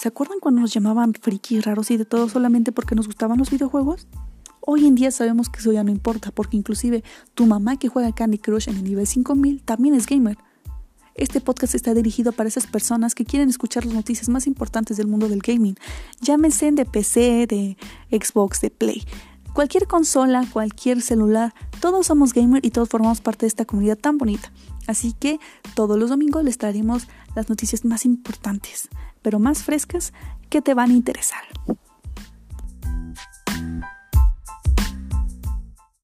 ¿Se acuerdan cuando nos llamaban frikis raros y de todo solamente porque nos gustaban los videojuegos? Hoy en día sabemos que eso ya no importa, porque inclusive tu mamá que juega Candy Crush en el nivel 5000 también es gamer. Este podcast está dirigido para esas personas que quieren escuchar las noticias más importantes del mundo del gaming. Llámense de PC, de Xbox, de Play. Cualquier consola, cualquier celular, todos somos gamer y todos formamos parte de esta comunidad tan bonita. Así que todos los domingos les traeremos las noticias más importantes, pero más frescas que te van a interesar.